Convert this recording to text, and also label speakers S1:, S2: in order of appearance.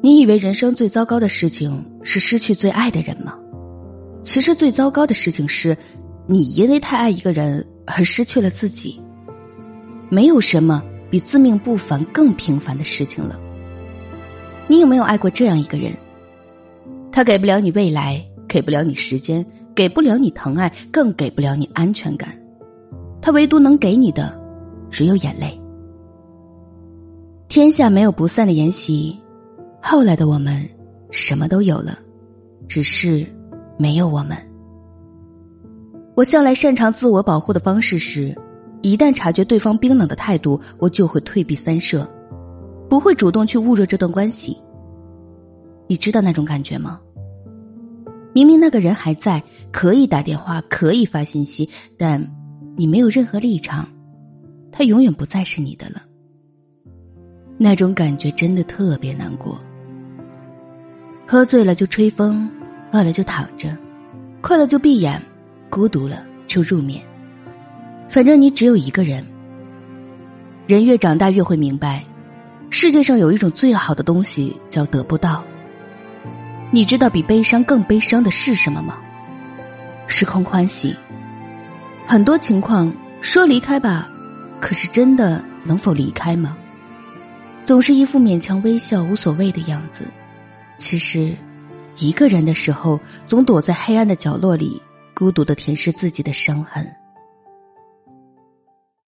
S1: 你以为人生最糟糕的事情是失去最爱的人吗？其实最糟糕的事情是，你因为太爱一个人而失去了自己。没有什么比自命不凡更平凡的事情了。你有没有爱过这样一个人？他给不了你未来，给不了你时间，给不了你疼爱，更给不了你安全感。他唯独能给你的，只有眼泪。天下没有不散的筵席。后来的我们，什么都有了，只是没有我们。我向来擅长自我保护的方式是，一旦察觉对方冰冷的态度，我就会退避三舍，不会主动去捂热这段关系。你知道那种感觉吗？明明那个人还在，可以打电话，可以发信息，但你没有任何立场，他永远不再是你的了。那种感觉真的特别难过。喝醉了就吹风，饿了就躺着，困了就闭眼，孤独了就入眠。反正你只有一个人。人越长大越会明白，世界上有一种最好的东西叫得不到。你知道比悲伤更悲伤的是什么吗？是空欢喜。很多情况说离开吧，可是真的能否离开吗？总是一副勉强微笑无所谓的样子。其实，一个人的时候，总躲在黑暗的角落里，孤独的舔舐自己的伤痕。